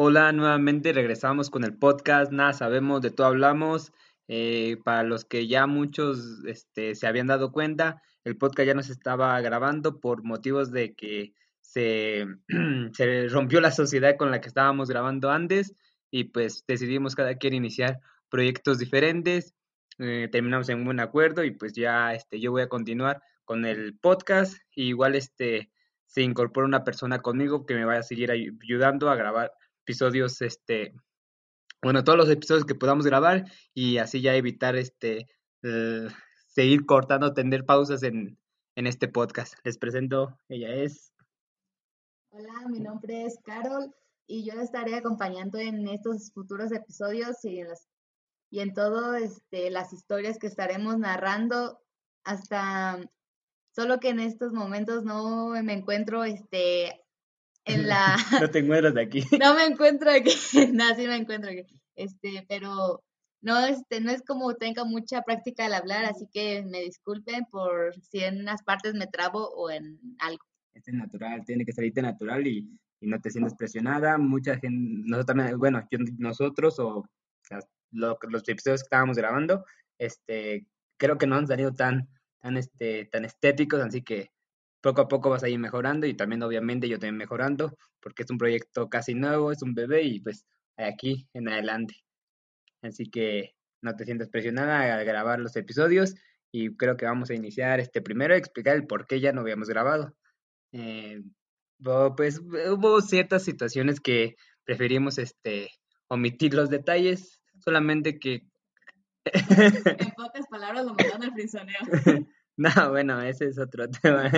Hola, nuevamente regresamos con el podcast Nada Sabemos, de todo hablamos. Eh, para los que ya muchos este, se habían dado cuenta, el podcast ya nos estaba grabando por motivos de que se, se rompió la sociedad con la que estábamos grabando antes y pues decidimos cada quien iniciar proyectos diferentes. Eh, terminamos en un buen acuerdo y pues ya este, yo voy a continuar con el podcast. igual este, se incorpora una persona conmigo que me vaya a seguir ayudando a grabar episodios, este, bueno, todos los episodios que podamos grabar y así ya evitar este, eh, seguir cortando, tener pausas en, en este podcast. Les presento, ella es. Hola, mi nombre es Carol y yo estaré acompañando en estos futuros episodios y en, las, y en todo este, las historias que estaremos narrando hasta solo que en estos momentos no me encuentro este en la... no te encuentras de aquí. no me encuentro aquí, no, sí me encuentro aquí, este, pero no, este, no es como tenga mucha práctica al hablar, así que me disculpen por si en unas partes me trabo o en algo. Este es natural, tiene que salirte natural y, y no te sientes presionada. Mucha gente, nosotros bueno, nosotros o los episodios que estábamos grabando, este, creo que no han salido tan, tan, este, tan estéticos, así que poco a poco vas a ir mejorando y también obviamente yo también mejorando porque es un proyecto casi nuevo, es un bebé y pues aquí en adelante. Así que no te sientas presionada a grabar los episodios y creo que vamos a iniciar este primero a explicar el por qué ya no habíamos grabado. Eh, pues hubo ciertas situaciones que preferimos este omitir los detalles, solamente que en pocas palabras lo mandaron al frisoneo. No, bueno, ese es otro tema,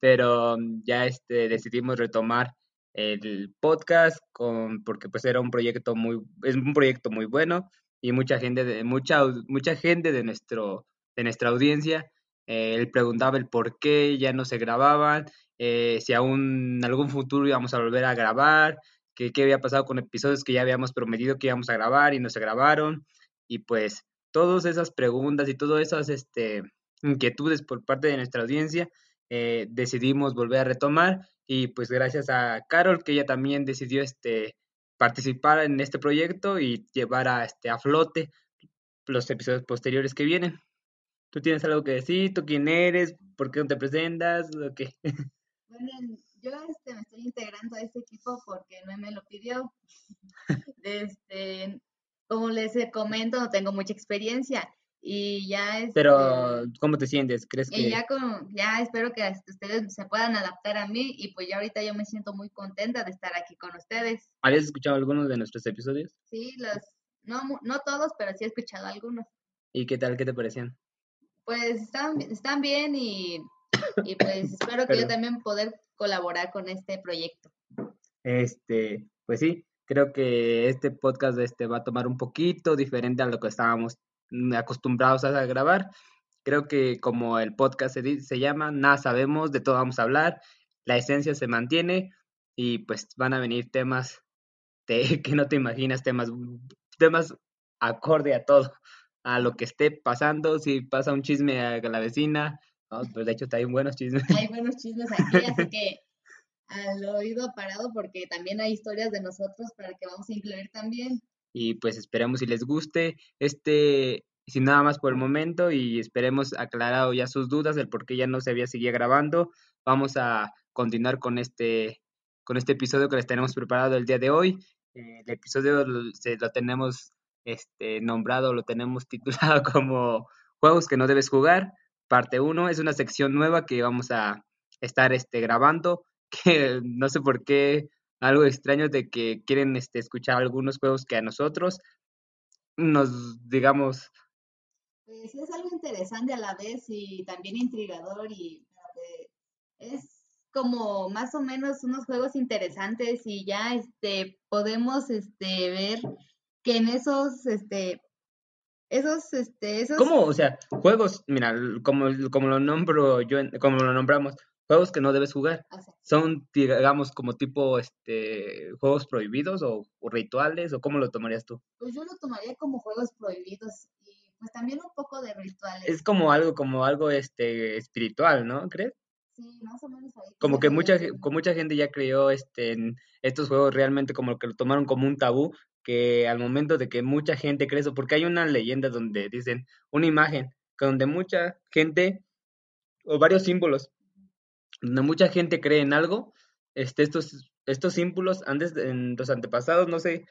pero mm, ya este, decidimos retomar el podcast con, porque pues era un proyecto muy, es un proyecto muy bueno y mucha gente de, mucha, mucha gente de nuestro, de nuestra audiencia, eh, preguntaba el por qué ya no se grababan, eh, si aún en algún futuro íbamos a volver a grabar, que qué había pasado con episodios que ya habíamos prometido que íbamos a grabar y no se grabaron, y pues todas esas preguntas y todas esas, este, inquietudes por parte de nuestra audiencia, eh, decidimos volver a retomar y pues gracias a Carol que ella también decidió este, participar en este proyecto y llevar a, este, a flote los episodios posteriores que vienen. ¿Tú tienes algo que decir? ¿Tú quién eres? ¿Por qué no te presentas? ¿O qué? Bueno, yo este, me estoy integrando a este equipo porque no me lo pidió. Este, como les comento, no tengo mucha experiencia y ya es pero cómo te sientes crees que y ya como ya espero que ustedes se puedan adaptar a mí y pues ya ahorita yo me siento muy contenta de estar aquí con ustedes. Habías escuchado algunos de nuestros episodios sí los no no todos pero sí he escuchado algunos. Y qué tal qué te parecían pues están están bien y, y pues espero que yo también poder colaborar con este proyecto. Este pues sí creo que este podcast este va a tomar un poquito diferente a lo que estábamos acostumbrados a grabar. Creo que como el podcast se, se llama, nada sabemos, de todo vamos a hablar, la esencia se mantiene y pues van a venir temas de, que no te imaginas, temas, temas acorde a todo, a lo que esté pasando, si pasa un chisme a la vecina, pues de hecho hay buenos chismes. Hay buenos chismes aquí, así que al oído parado porque también hay historias de nosotros para que vamos a incluir también y pues esperemos si les guste este sin nada más por el momento y esperemos aclarado ya sus dudas del por qué ya no se había seguido grabando vamos a continuar con este con este episodio que les tenemos preparado el día de hoy. El episodio se lo tenemos este nombrado lo tenemos titulado como juegos que no debes jugar parte 1 es una sección nueva que vamos a estar este grabando que no sé por qué algo extraño de que quieren este, escuchar algunos juegos que a nosotros nos, digamos... Pues es algo interesante a la vez y también intrigador y es como más o menos unos juegos interesantes y ya este podemos este ver que en esos este esos este esos ¿Cómo? O sea, juegos, mira, como, como lo nombro yo, como lo nombramos, juegos que no debes jugar. o sea, Son, digamos, como tipo, este, juegos prohibidos o, o rituales, o cómo lo tomarías tú? pues yo lo tomaría como juegos prohibidos pues también un poco de rituales. Es como algo, como algo, este, espiritual, ¿no? ¿Crees? Sí, más o menos ahí. Como que mucha, con mucha gente ya creyó, este, en estos juegos realmente como que lo tomaron como un tabú, que al momento de que mucha gente cree eso, porque hay una leyenda donde dicen, una imagen, donde mucha gente, o varios símbolos, donde mucha gente cree en algo, este, estos, estos símbolos antes, de- en los antepasados, no sé,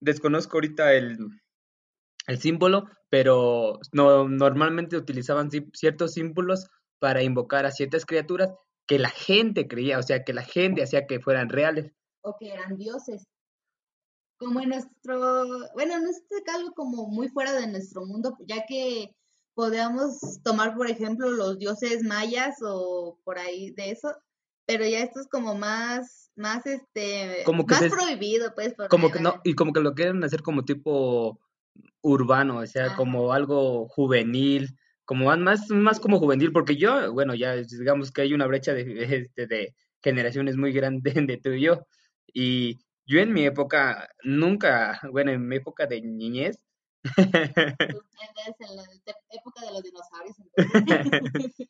desconozco ahorita el, el símbolo, pero no, normalmente utilizaban ciertos símbolos para invocar a ciertas criaturas que la gente creía, o sea, que la gente hacía que fueran reales. o que eran dioses. Como en nuestro, bueno, en este caso como muy fuera de nuestro mundo, ya que podíamos tomar, por ejemplo, los dioses mayas o por ahí de eso, pero ya esto es como más, más este, Como que más se- prohibido, pues, por Como que no, y como que lo quieren hacer como tipo urbano, o sea, como algo juvenil, como más- más, como juvenil, porque yo, bueno, ya digamos que hay una brecha de, este, de generaciones muy grande de tú y yo, y yo en mi época nunca, bueno, en mi época de niñez, en la época de los dinosaurios, entonces.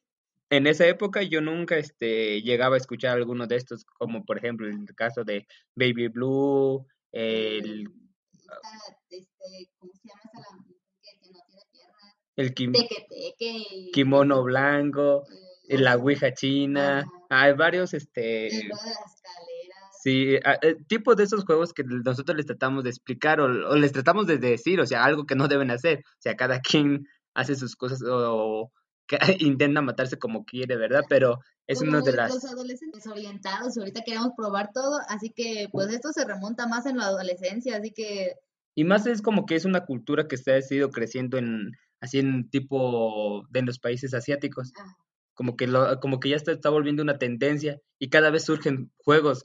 en esa época yo nunca este, llegaba a escuchar alguno de estos, como por ejemplo el caso de Baby Blue, el, este, ¿cómo se llama esa la que, que no tiene piernas? el kim- Teque Teque y kimono blanco, eh, la ouija china, Ajá. hay varios, este, el juego de las escaleras. sí, eh, tipo de esos juegos que nosotros les tratamos de explicar o, o les tratamos de decir, o sea, algo que no deben hacer, o sea, cada quien hace sus cosas o, que intenta matarse como quiere, ¿verdad? Pero es una de las... los adolescentes desorientados y ahorita queremos probar todo, así que pues esto se remonta más en la adolescencia, así que Y más es como que es una cultura que se ha ido creciendo en, así en tipo de los países asiáticos. ah, Como que, lo, como que ya está, está volviendo una tendencia y cada vez surgen juegos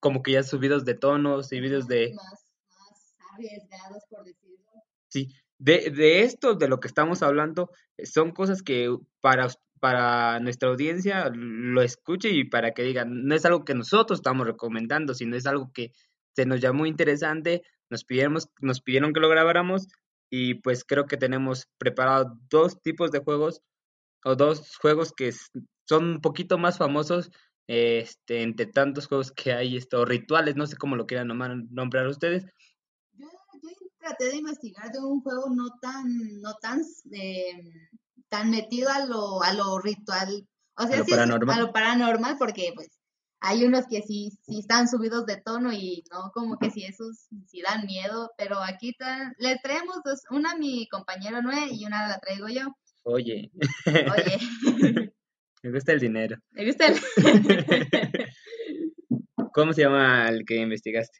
como que ya subidos de tonos y videos de... más, más arriesgados por decirlo. Sí, de, de esto, de lo que estamos hablando, eh, son cosas que para, para nuestra audiencia lo escuche y para que digan, no es algo que nosotros estamos recomendando, sino es algo que se nos llamó interesante, nos pidieron, nos pidieron que lo grabáramos y pues creo que tenemos preparado dos tipos de juegos o dos juegos que son un poquito más famosos este, entre tantos juegos que hay, estos rituales, no sé cómo lo quieran nomar- nombrar ustedes, Yo, yo traté de investigar de un juego no tan, no tan, eh, tan metido a lo, a lo ritual, o sea, lo sí es- paranormal. a lo paranormal, porque pues hay unos que sí, sí están subidos de tono y no, como que sí esos sí dan miedo, pero aquí les traemos dos, una a mi compañero Noé y una la traigo yo. oye, Oye, me gusta el dinero. ¿me gusta el? ¿Cómo se llama el que investigaste?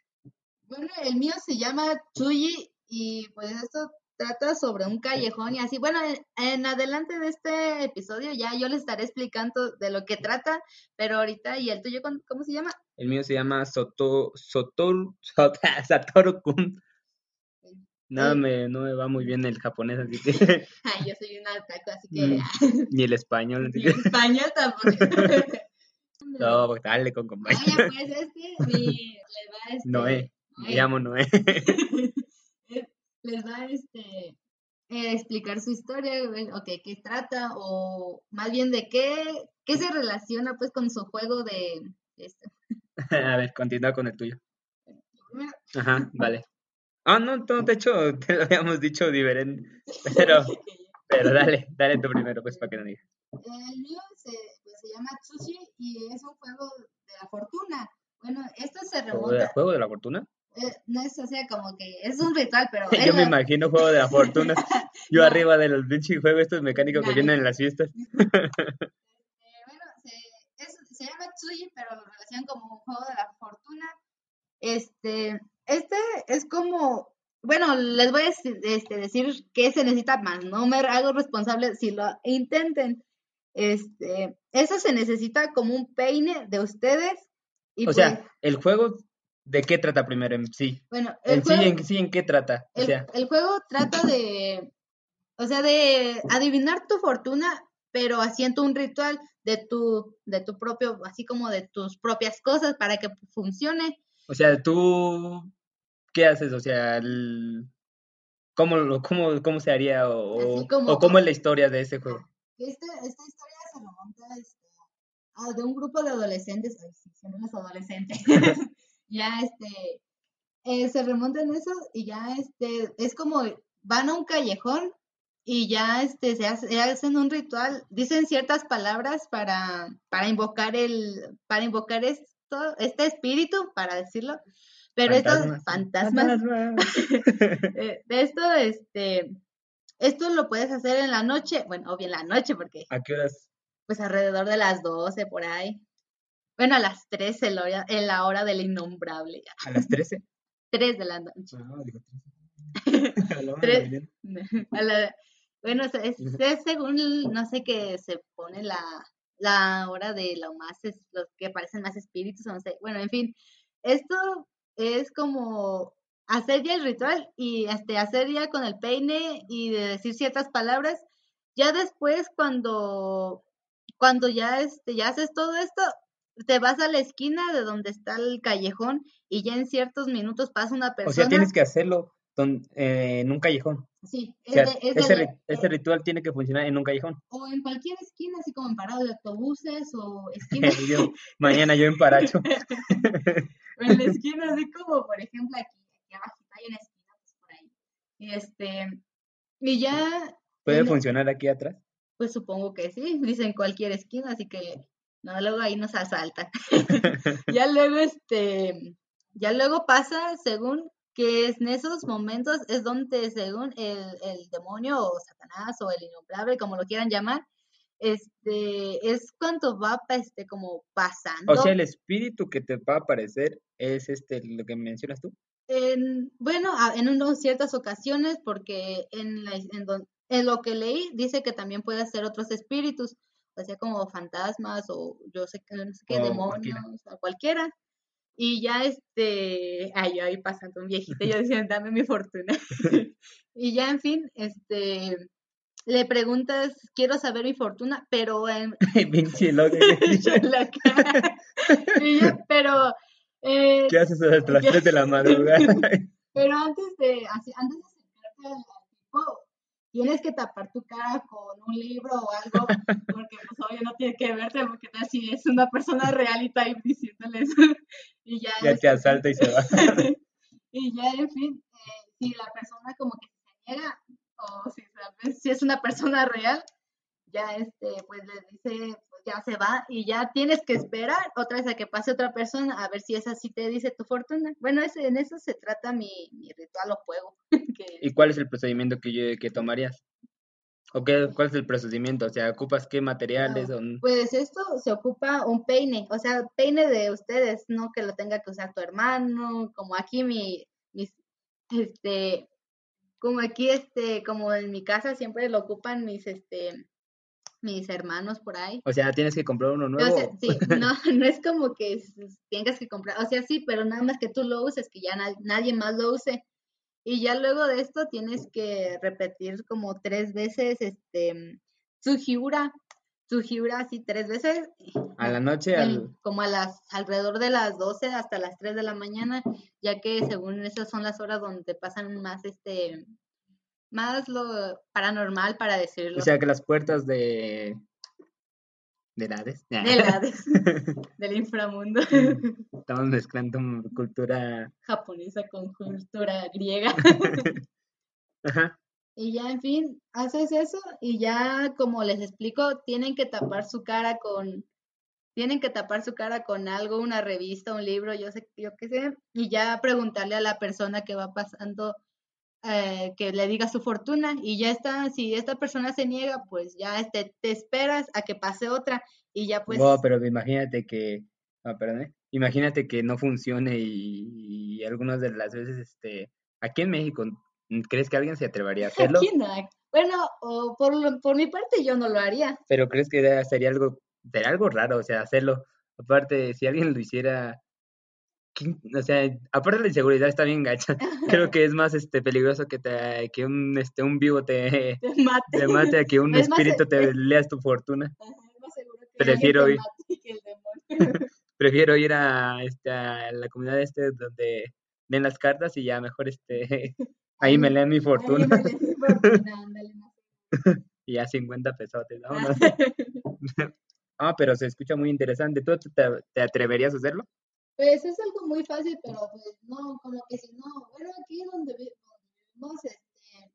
Bueno, el mío se llama Chuyi y pues esto trata sobre un callejón y así. Bueno, en, en adelante de este episodio ya yo les estaré explicando de lo que trata, pero ahorita, ¿y el tuyo cómo se llama? El mío se llama Soto, Sotoru, Sot- Satoru-kun. Nada, Eh. me, no me va muy bien el japonés, así que, Ay, yo soy una otaku, así que Mm. ni el español, así ni que, español tampoco. no, pues, dale con compañía. Oye, pues es que mi, les va este, Noé, me llamo Noé. Les va este eh, explicar su historia, eh, o qué trata, o más bien de qué, qué se relaciona pues con su juego de este. A ver, continúa con el tuyo. Ajá, vale. Ah, no, no, de hecho, te lo habíamos dicho diferente, pero, pero dale, dale tú primero, pues, para que no digas. El mío se, pues, se llama Tsushi y es un juego de la fortuna. Bueno, esto se ¿Juego de, remonta, juego de la fortuna? Eh, no es, o sea, como que es un ritual, pero Yo me imagino juego de la fortuna. Yo No. arriba de los pinches juegos estos mecánicos que vienen en las fiestas. Eh, bueno, se, es- se llama Tsuji, pero lo relacionan como un juego de la fortuna. Este, este es como, bueno, les voy a este, decir que se necesita más, no me hago responsable si lo intenten. Este, eso se necesita como un peine de ustedes. Y O pues, sea, el juego, ¿de qué trata primero en sí? bueno, el En sí, juego, en sí, ¿en qué trata? O el- sea, el juego trata de, o sea, de adivinar tu fortuna, pero haciendo un ritual de tu, de tu propio, así como de tus propias cosas para que funcione. o sea, tú, ¿qué haces? O sea, el- ¿cómo, lo- cómo, cómo se haría o, o- como- o cómo es la historia de ese juego? Este, esta historia se remonta este, a de un grupo de adolescentes, ay, sí, son unos adolescentes, ya este, eh, se remonta en eso y ya este, es como van a un callejón y ya este, se hace- hacen un ritual, dicen ciertas palabras para, para invocar el, para invocar esto, este espíritu, para decirlo, pero estos fantasmas, eh, de esto, este, esto lo puedes hacer en la noche, bueno, obvio en la noche, porque ¿A qué horas? pues alrededor de las 12 por ahí. Bueno, a las 13 en la hora, en la hora del innombrable. ¿A las 13? 3 de la noche. No, digo 13. A la una de la. A bueno, es, es- según, no sé qué se pone la, la hora de lo más, los que parecen más espíritus, no sé. Bueno, en fin, esto es como hacer ya el ritual y este, hacer ya con el peine y de decir ciertas palabras. Ya después, cuando, cuando ya, este, ya haces todo esto, te vas a la esquina de donde está el callejón y ya en ciertos minutos pasa una persona. O sea, tienes que hacerlo don- eh, en un callejón. Sí, O es sea, de- es ese, de- ri- ese ritual tiene que funcionar en un callejón. o en cualquier esquina, así como en parado de autobuses o esquina, Yo- mañana yo en Paracho. o en la esquina, así como por ejemplo aquí, aquí abajo hay una esquina pues, por ahí. Y este, y ya, ¿Puede en- funcionar aquí atrás? pues supongo que sí, dicen cualquier esquina, así que no, luego ahí nos asaltan. ya luego este, ya luego pasa según que es en esos momentos es donde según el, el demonio o Satanás o el innombrable, como lo quieran llamar, este, es cuando va este, como pasando. O sea, el espíritu que te va a aparecer es este, lo que mencionas tú. En, bueno, en unas ciertas ocasiones, porque en, la- en, don- en lo que leí dice que también puede ser otros espíritus, sea, como fantasmas o yo sé que no sé qué, O demonios, cualquiera. o cualquiera. Y ya este, ay, yo ahí pasando un viejito, yo decía, dame mi fortuna. y ya, en fin, este, le preguntas, quiero saber mi fortuna, pero en, Pinche cara. Y yo, pero, eh, ¿Qué haces hasta las ¿Qué? 3 de la madrugada? Pero antes de, antes de acercarte al tipo, tienes que tapar tu cara con un libro o algo, porque pues obvio no tiene que verte, porque tal si es una persona real y está ahí diciéndole eso, y ya, ya te este, asalta y se va. y ya, en fin, eh, si la persona como que se niega, o si, si es una persona real, ya este, pues le dice, ya se va, y ya tienes que esperar otra vez a que pase otra persona, a ver si esa sí te dice tu fortuna. Bueno, ese, en eso se trata mi, mi ritual o juego. que, ¿Y cuál es el procedimiento que, yo- que tomarías? ¿O qué, cuál es el procedimiento? O sea, ¿ocupas qué materiales? No, o Pues esto se ocupa un peine, o sea, peine de ustedes, no que lo tenga que usar tu hermano, como aquí mi, mis, este, como aquí, este, como en mi casa siempre lo ocupan mis, este, mis hermanos por ahí. o sea, tienes que comprar uno O nuevo. sea, sí, no, no es como que tengas que comprar, o sea, sí, pero nada más que tú lo uses, que ya na- nadie más lo use. Y ya luego de esto tienes que repetir como tres veces, este, Sugiura, Sugiura así tres veces. A la noche, al... como a las alrededor de las 12 hasta las 3 de la mañana, ya que según esas son las horas donde pasan más este más lo paranormal para decirlo. O sea, que las puertas de... ¿De Hades? del Hades, del inframundo Estamos mezclando cultura... japonesa con cultura griega. Ajá. Y ya, en fin, haces eso y ya, como les explico, tienen que tapar su cara con, tienen que tapar su cara con algo, una revista, un libro, yo sé, yo qué sé, y ya preguntarle a la persona que va pasando eh, que le diga su fortuna y ya está, si esta persona se niega, pues ya este, te esperas a que pase otra y ya pues Wow, pero imagínate que... Ah, perdón, ¿eh? Imagínate que no funcione y, y algunas de las veces, este... Aquí en México, ¿crees que alguien se atrevería a hacerlo? aquí no, Bueno, o por, lo- por mi parte yo no lo haría. Pero crees que sería algo, sería algo raro, o sea, hacerlo. Aparte, si alguien lo hiciera, ¿quién- o sea, aparte de la inseguridad está bien gacha. Creo que es más este peligroso que te, que un este un vivo te, Te mate. te mate a que un Es más, espíritu te es- leas tu fortuna. Ajá, es más seguro que Prefiero ir. Prefiero ir a, este, a la comunidad este donde leen las cartas y ya mejor este ahí me leen mi fortuna ándale, y ya 50 pesotes. vámonos. Ah, pero se escucha muy interesante. ¿Tú te- te atreverías a hacerlo? Pues es algo muy fácil, pero pues no, como que si no, bueno, aquí donde vi- donde vivimos, este,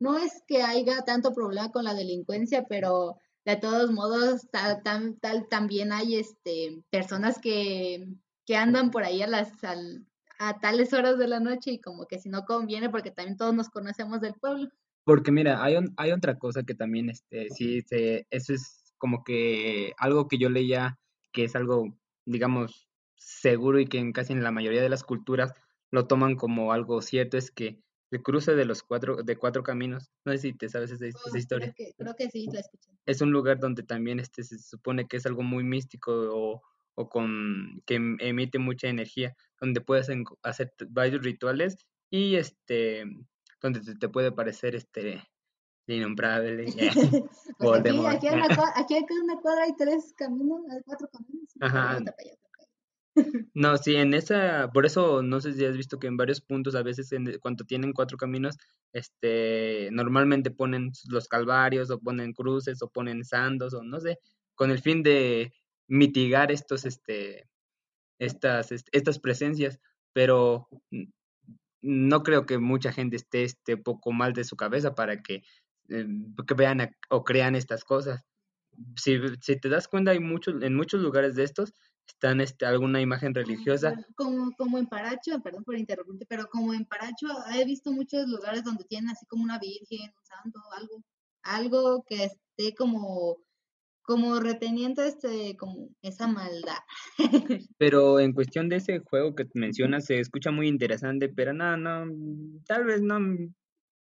no es que haya tanto problema con la delincuencia, pero de todos modos, tal, tam- tal, también hay este, personas que, que andan por ahí a las, al- a tales horas de la noche y como que si no conviene, porque también todos nos conocemos del pueblo. Porque mira, hay, un- hay otra cosa que también, este, sí, se, eso es como que algo que yo leía que es algo, digamos, seguro y que en casi en la mayoría de las culturas lo toman como algo cierto, es que el cruce de los cuatro, de cuatro caminos, no sé si te sabes esa, esa Oh, historia. Creo que, creo que sí, la escuché. es un lugar donde también este, se supone que es algo muy místico o, o con que em- emite mucha energía, donde puedes hacer varios rituales y este donde te, te puede parecer este innombrable. Pues aquí, aquí, en una cuadra hay tres caminos, hay cuatro caminos. y Ajá. No, sí, en esa, por eso no sé si has visto que en varios puntos, a veces cuando tienen cuatro caminos, este, normalmente ponen los calvarios o ponen cruces o ponen sandos o no sé, con el fin de mitigar estos, este, estas, est- estas presencias, pero no creo que mucha gente esté, este, poco mal de su cabeza para que, eh, que vean o crean estas cosas. Si, si te das cuenta, hay muchos, en muchos lugares de estos están este, alguna imagen religiosa. Bueno, Como, como en Paracho, perdón por interrumpirte, pero como en Paracho he visto muchos lugares donde tienen así como una virgen, un santo, algo, algo que esté como, como reteniendo este, como esa maldad. Pero en cuestión de ese juego que mencionas, se escucha muy interesante, pero no, no, tal vez no.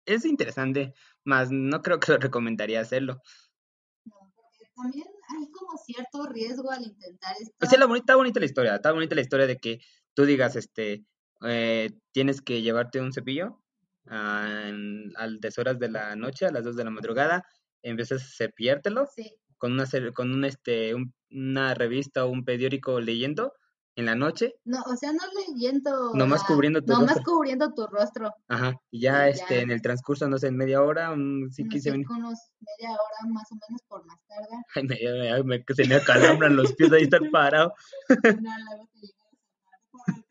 Es interesante, más no creo que lo recomendaría hacerlo. No, porque también hay como cierto riesgo al intentar esto. Sea, la bonita, está bonita la historia, está bonita la historia de que tú digas, este, eh, tienes que llevarte un cepillo a, en- a deshoras de la noche, a las 2 de la madrugada, empiezas a cepillártelo Sí, con una, con un, este, un- una revista o un periódico leyendo en la noche, no, o sea, no leyendo. Nomás la- cubriendo tu Nomás rostro. cubriendo tu rostro. ajá, y ya, Y este, ya. en el transcurso, no sé, en media hora, un, sí, unos 15 minutos, unos media hora más o menos por más tarde. ay, me, ay, me- se me acalambran los pies ahí estar parado,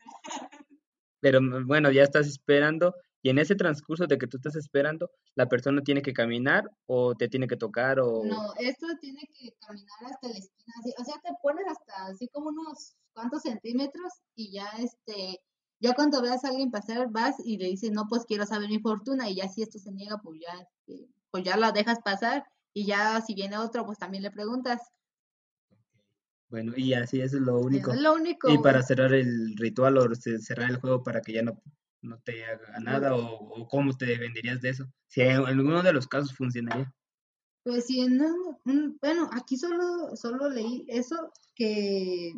pero bueno, ya estás esperando, y en ese transcurso de que tú estás esperando, la persona tiene que caminar o te tiene que tocar o... No, esto tiene que caminar hasta la esquina, así, o sea, te pones hasta así como unos cuantos centímetros y ya este, ya cuando veas a alguien pasar, vas y le dices, no, pues quiero saber mi fortuna y ya si esto se niega, pues ya, este, pues ya la dejas pasar y ya si viene otro, pues también le preguntas. Bueno, y así eso es lo único. Es lo único. Y para cerrar el ritual o ce- cerrar el juego para que ya no, no te haga nada o, o cómo te venderías de eso. Si en alguno de los casos funcionaría. Pues no, mm, bueno, aquí solo, solo leí eso que,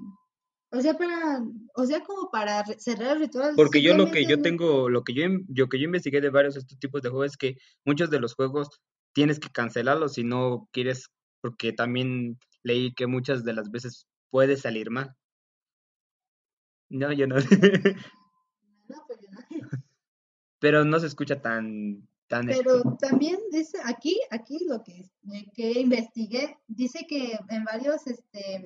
o sea, para, o sea, como para cerrar el ritual. Porque yo lo que yo tengo, lo que yo, yo que yo investigué de varios de estos tipos de juegos es que muchos de los juegos tienes que cancelarlos si no quieres, porque también leí que muchas de las veces puede salir mal. No, yo no. Pero no se escucha tan, tan Pero también dice aquí, aquí lo que, que investigué, dice que en varios, este,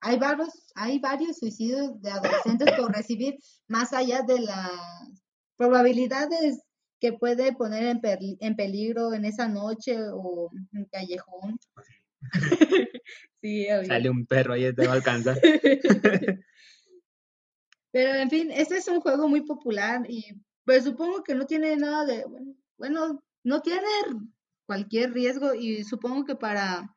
hay varios, hay varios suicidios de adolescentes por recibir más allá de las probabilidades que puede poner en, en peligro en esa noche o en callejón. Sí, sale un perro ahí te va a alcanzar. Pero en fin, este es un juego muy popular y pues supongo que no tiene nada de, bueno, bueno, no tiene cualquier riesgo y supongo que para,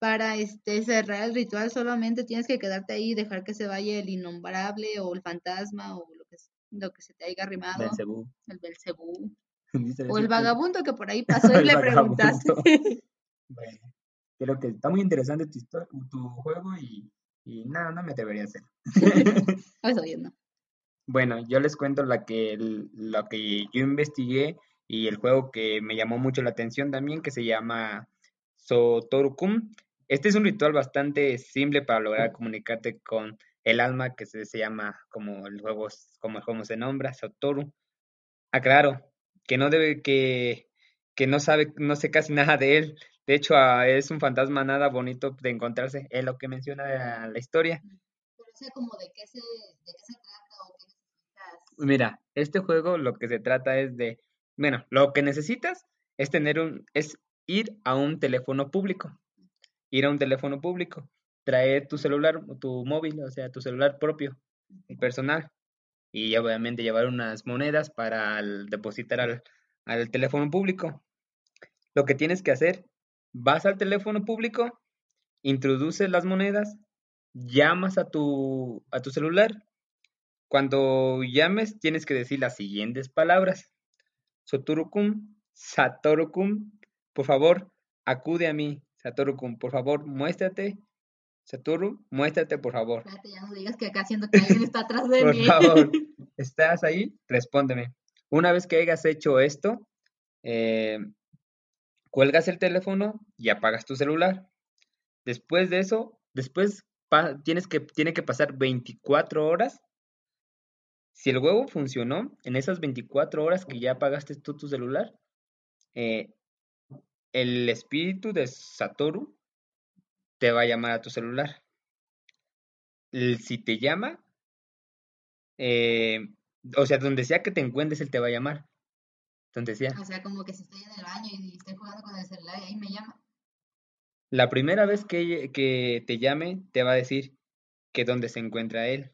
para este cerrar el ritual solamente tienes que quedarte ahí y dejar que se vaya el innombrable o el fantasma o lo que, s- lo que se te haya arrimado, Belcebú. el Belcebú. o el vagabundo que por ahí pasó y le preguntaste. bueno, creo que está muy interesante tu, tu juego y, y nada, no me debería hacer. Eso bien, ¿no? Bueno, yo les cuento la que, lo que yo investigué y el juego que me llamó mucho la atención también, que se llama Sotorukum. Este es un ritual bastante simple para lograr comunicarte con el alma que se, se llama como el juego, como el juego se nombra, Sotoru. Aclaro que no debe, que, que no sabe, no sé casi nada de él. De hecho, ah, es un fantasma nada bonito de encontrarse, es lo que menciona la historia. Pero, o sea, como de qué se, de qué se Mira, este juego lo que se trata es de, bueno, lo que necesitas es tener un, es ir a un teléfono público, ir a un teléfono público, traer tu celular, tu móvil, o sea, tu celular propio, personal, y obviamente llevar unas monedas para depositar al, al teléfono público. Lo que tienes que hacer, vas al teléfono público, introduces las monedas, llamas a tu, a tu celular cuando llames, tienes que decir las siguientes palabras. Soturukum, Satorukum, por favor, acude a mí. Satorukum, por favor, muéstrate. Satoru, muéstrate, por favor. Espérate, ya no digas que acá siento que alguien está atrás de por mí. Por favor, ¿estás ahí? Respóndeme. Una vez que hayas hecho esto, eh, cuelgas el teléfono y apagas tu celular. Después de eso, después tienes que, tiene que pasar 24 horas si el huevo funcionó en esas 24 horas que ya pagaste tú tu celular, eh, el espíritu de Satoru te va a llamar a tu celular. Si te llama, eh, o sea, donde sea que te encuentres, él te va a llamar. Donde sea. O sea, como que si estoy en el baño y estoy jugando con el celular y ahí me llama. La primera vez que, que te llame, te va a decir que dónde se encuentra él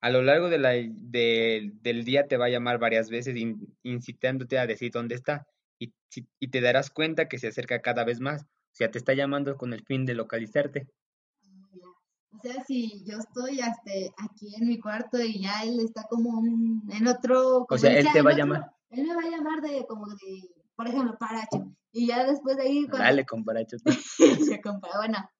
a lo largo de la, del día te va a llamar varias veces incitándote a decir dónde está y, y, te darás cuenta que se acerca cada vez más. O sea, te está llamando con el fin de localizarte. O sea, si yo estoy hasta aquí en mi cuarto y ya él está como en otro... O sea, él te va a llamar. Él me va a llamar de como de, por ejemplo, Paracho. Y ya después de ahí... Dale con Paracho. bueno,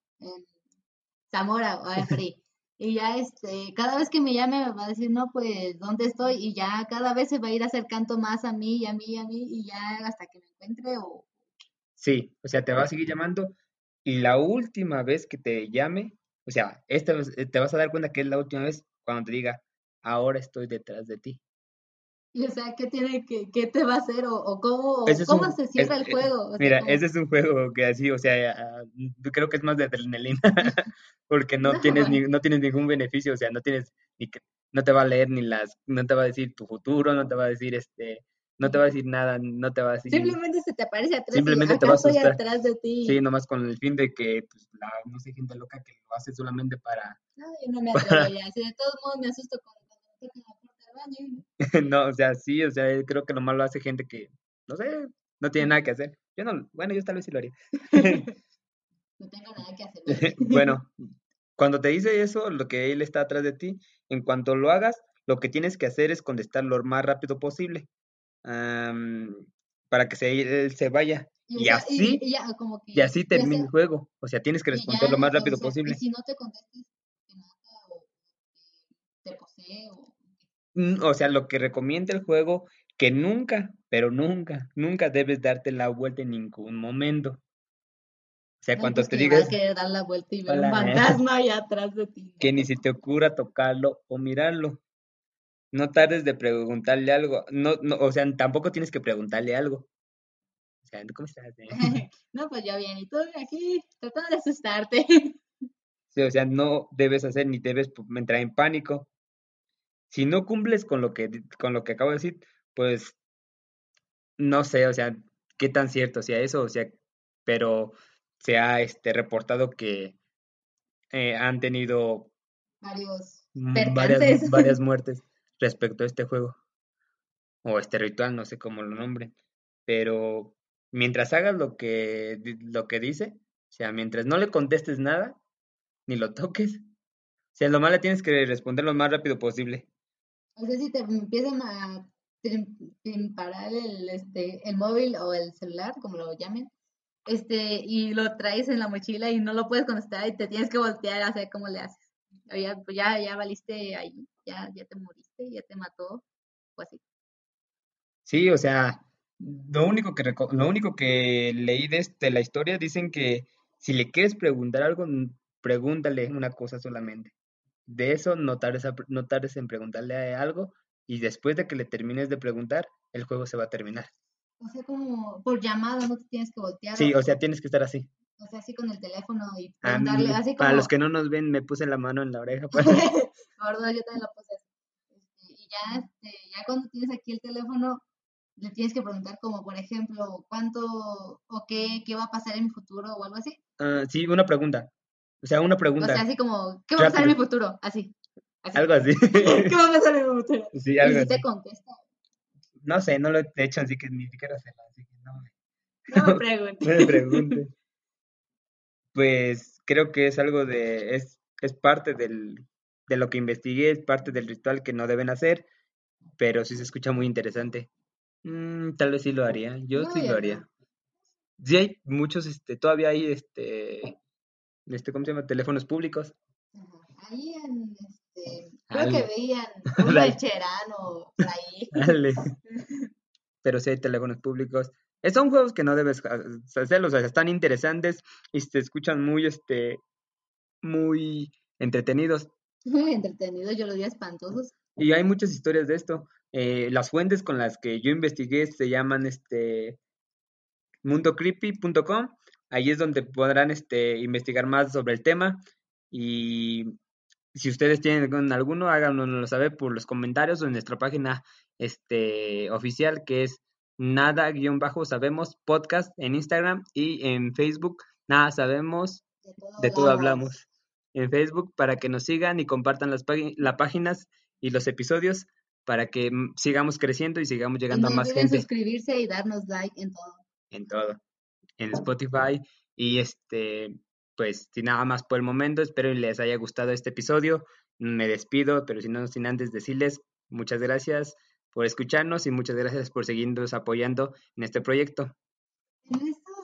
Zamora o Free. Y ya este, cada vez que me llame me va a decir, no, pues, ¿dónde estoy? Y ya cada vez se va a ir acercando más a mí y a mí y a mí y ya hasta que me encuentre o... Sí, o sea, te va a seguir llamando y la última vez que te llame, o sea, esta, te vas a dar cuenta que es la última vez cuando te diga, ahora estoy detrás de ti. Y o sea, ¿qué tiene que, qué te va a hacer o, cómo, cómo se cierra el eh, juego? mira, ese es un juego que así, o sea, yo creo que es más de adrenalina, porque no, tienes ni, no tienes ningún beneficio, o sea, no tienes ni que, no te va a leer ni las, no te va a decir tu futuro, no te va a decir este, no te va a decir nada, no te va a decir. Simplemente se te aparece atrás. Simplemente te va a asustar. atrás de ti. Sí, nomás con el fin de que, pues, la, no sé, gente loca que lo hace solamente para. No, yo no me atrevo ya. Si de todos modos me asusto cuando me tocan la no, o sea, sí, o sea, creo que lo malo hace gente que, no sé, no tiene nada que hacer. Yo no, bueno, yo tal vez sí lo haría. no tengo nada que hacer. bueno, cuando te dice eso, lo que él está atrás de ti, en cuanto lo hagas, lo que tienes que hacer es contestar lo más rápido posible para que se, él se vaya. Y, así, y, así termina el juego. O sea, tienes que responder lo más rápido posible. Y si no te contestes, te mata o te posee o o sea, lo que recomienda el juego, que nunca, pero nunca, nunca debes darte la vuelta en ningún momento. O sea, cuando pues te digas... que dar la vuelta y ver un fantasma ahí atrás de ti. Que ni se te ocurra tocarlo o mirarlo. No tardes de preguntarle algo. No, no, o sea, tampoco tienes que preguntarle algo. O sea, ¿cómo estás? no, pues yo bien. Y tú aquí tratando de asustarte. Sí, o sea, no debes hacer ni debes entrar en pánico si no cumples con lo que, con lo que acabo de decir, pues no sé, o sea, qué tan cierto sea eso, o sea, pero se ha este, reportado que eh, han tenido varios varias, varias muertes respecto a este juego. O este ritual, no sé cómo lo nombre, pero mientras hagas lo que, lo que dice, o sea, mientras no le contestes nada, ni lo toques, o sea, lo malo tienes que responder lo más rápido posible. O sea, si te empiezan a, parar el, este, el móvil o el celular, como lo llamen, este, y lo traes en la mochila y no lo puedes contestar y te tienes que voltear a hacer cómo le haces. Ya, pues ya, ya valiste ahí, ya, ya te moriste, ya te mató, o así. Sí, o sea, lo único que lo único que leí de, este, la historia dicen que si le quieres preguntar algo, pregúntale una cosa solamente. De eso no tardes, no tardes en preguntarle algo y después de que le termines de preguntar, el juego se va a terminar. O sea, como por llamada no te tienes que voltear. Sí, o sea, tienes que estar así. O sea, así con el teléfono y preguntarle, así como... Para los que no nos ven, me puse la mano en la oreja. Pues. Gordo, yo también lo puse este, y ya, este, ya cuando tienes aquí el teléfono, le tienes que preguntar como, por ejemplo, cuánto o qué, qué va a pasar en mi futuro o algo así. Ah, sí, una pregunta. O sea, una pregunta. O sea, así como, ¿qué va a pasar en mi futuro? Así. Algo así. ¿Qué va a pasar en mi futuro? Sí, algo y si te contesta. No sé, no lo he hecho, así que ni siquiera sé. Así que no me, no me preguntes. no me preguntes. Pues creo que es algo de, es, es parte del, de lo que investigué, es parte del ritual que no deben hacer, pero sí se escucha muy interesante. Mm, tal vez sí lo haría, yo sí lo haría. Sí hay muchos, este, todavía hay, este, este, ¿cómo se llama? Teléfonos públicos. Ahí en, este, creo que veían un lecherano por ahí. Dale. Pero sí hay teléfonos públicos. Eh, son juegos que no debes hacerlos, o sea, están interesantes y se escuchan muy, este, muy entretenidos. Muy entretenidos, yo lo diría espantosos. Y hay muchas historias de esto. Eh, las fuentes con las que yo investigué se llaman este mundocreepy.com. Ahí es donde podrán este, investigar más sobre el tema. Y si ustedes tienen alguno, háganoslo saber por los comentarios o en nuestra página este, oficial que es nada-sabemos podcast en Instagram y en Facebook nada sabemos de todo, hablamos. En Facebook para que nos sigan y compartan las, las páginas y los episodios para que mm, sigamos creciendo y sigamos llegando a más gente. suscribirse y darnos like en todo. En todo. En Spotify. Y este, pues sin nada más por el momento, espero que les haya gustado este episodio. Me despido, pero si no, sin antes decirles muchas gracias por escucharnos y muchas gracias por seguirnos apoyando en este proyecto.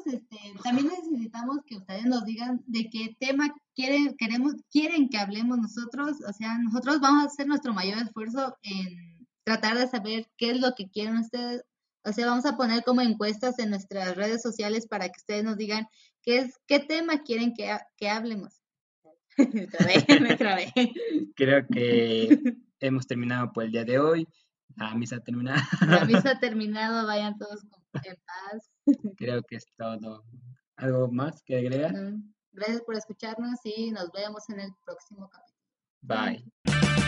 Este, también necesitamos que ustedes nos digan de qué tema quieren, queremos, quieren que hablemos nosotros. O sea, nosotros vamos a hacer nuestro mayor esfuerzo en tratar de saber qué es lo que quieren ustedes. O sea, vamos a poner como encuestas en nuestras redes sociales para que ustedes nos digan qué es, qué tema quieren que, que hablemos. me trabé, me trabé. Creo que hemos terminado por el día de hoy. La misa ha terminado. La misa terminado, vayan todos en paz. Creo que es todo. ¿Algo más que agregar? Gracias por escucharnos y nos vemos en el próximo capítulo. Bye.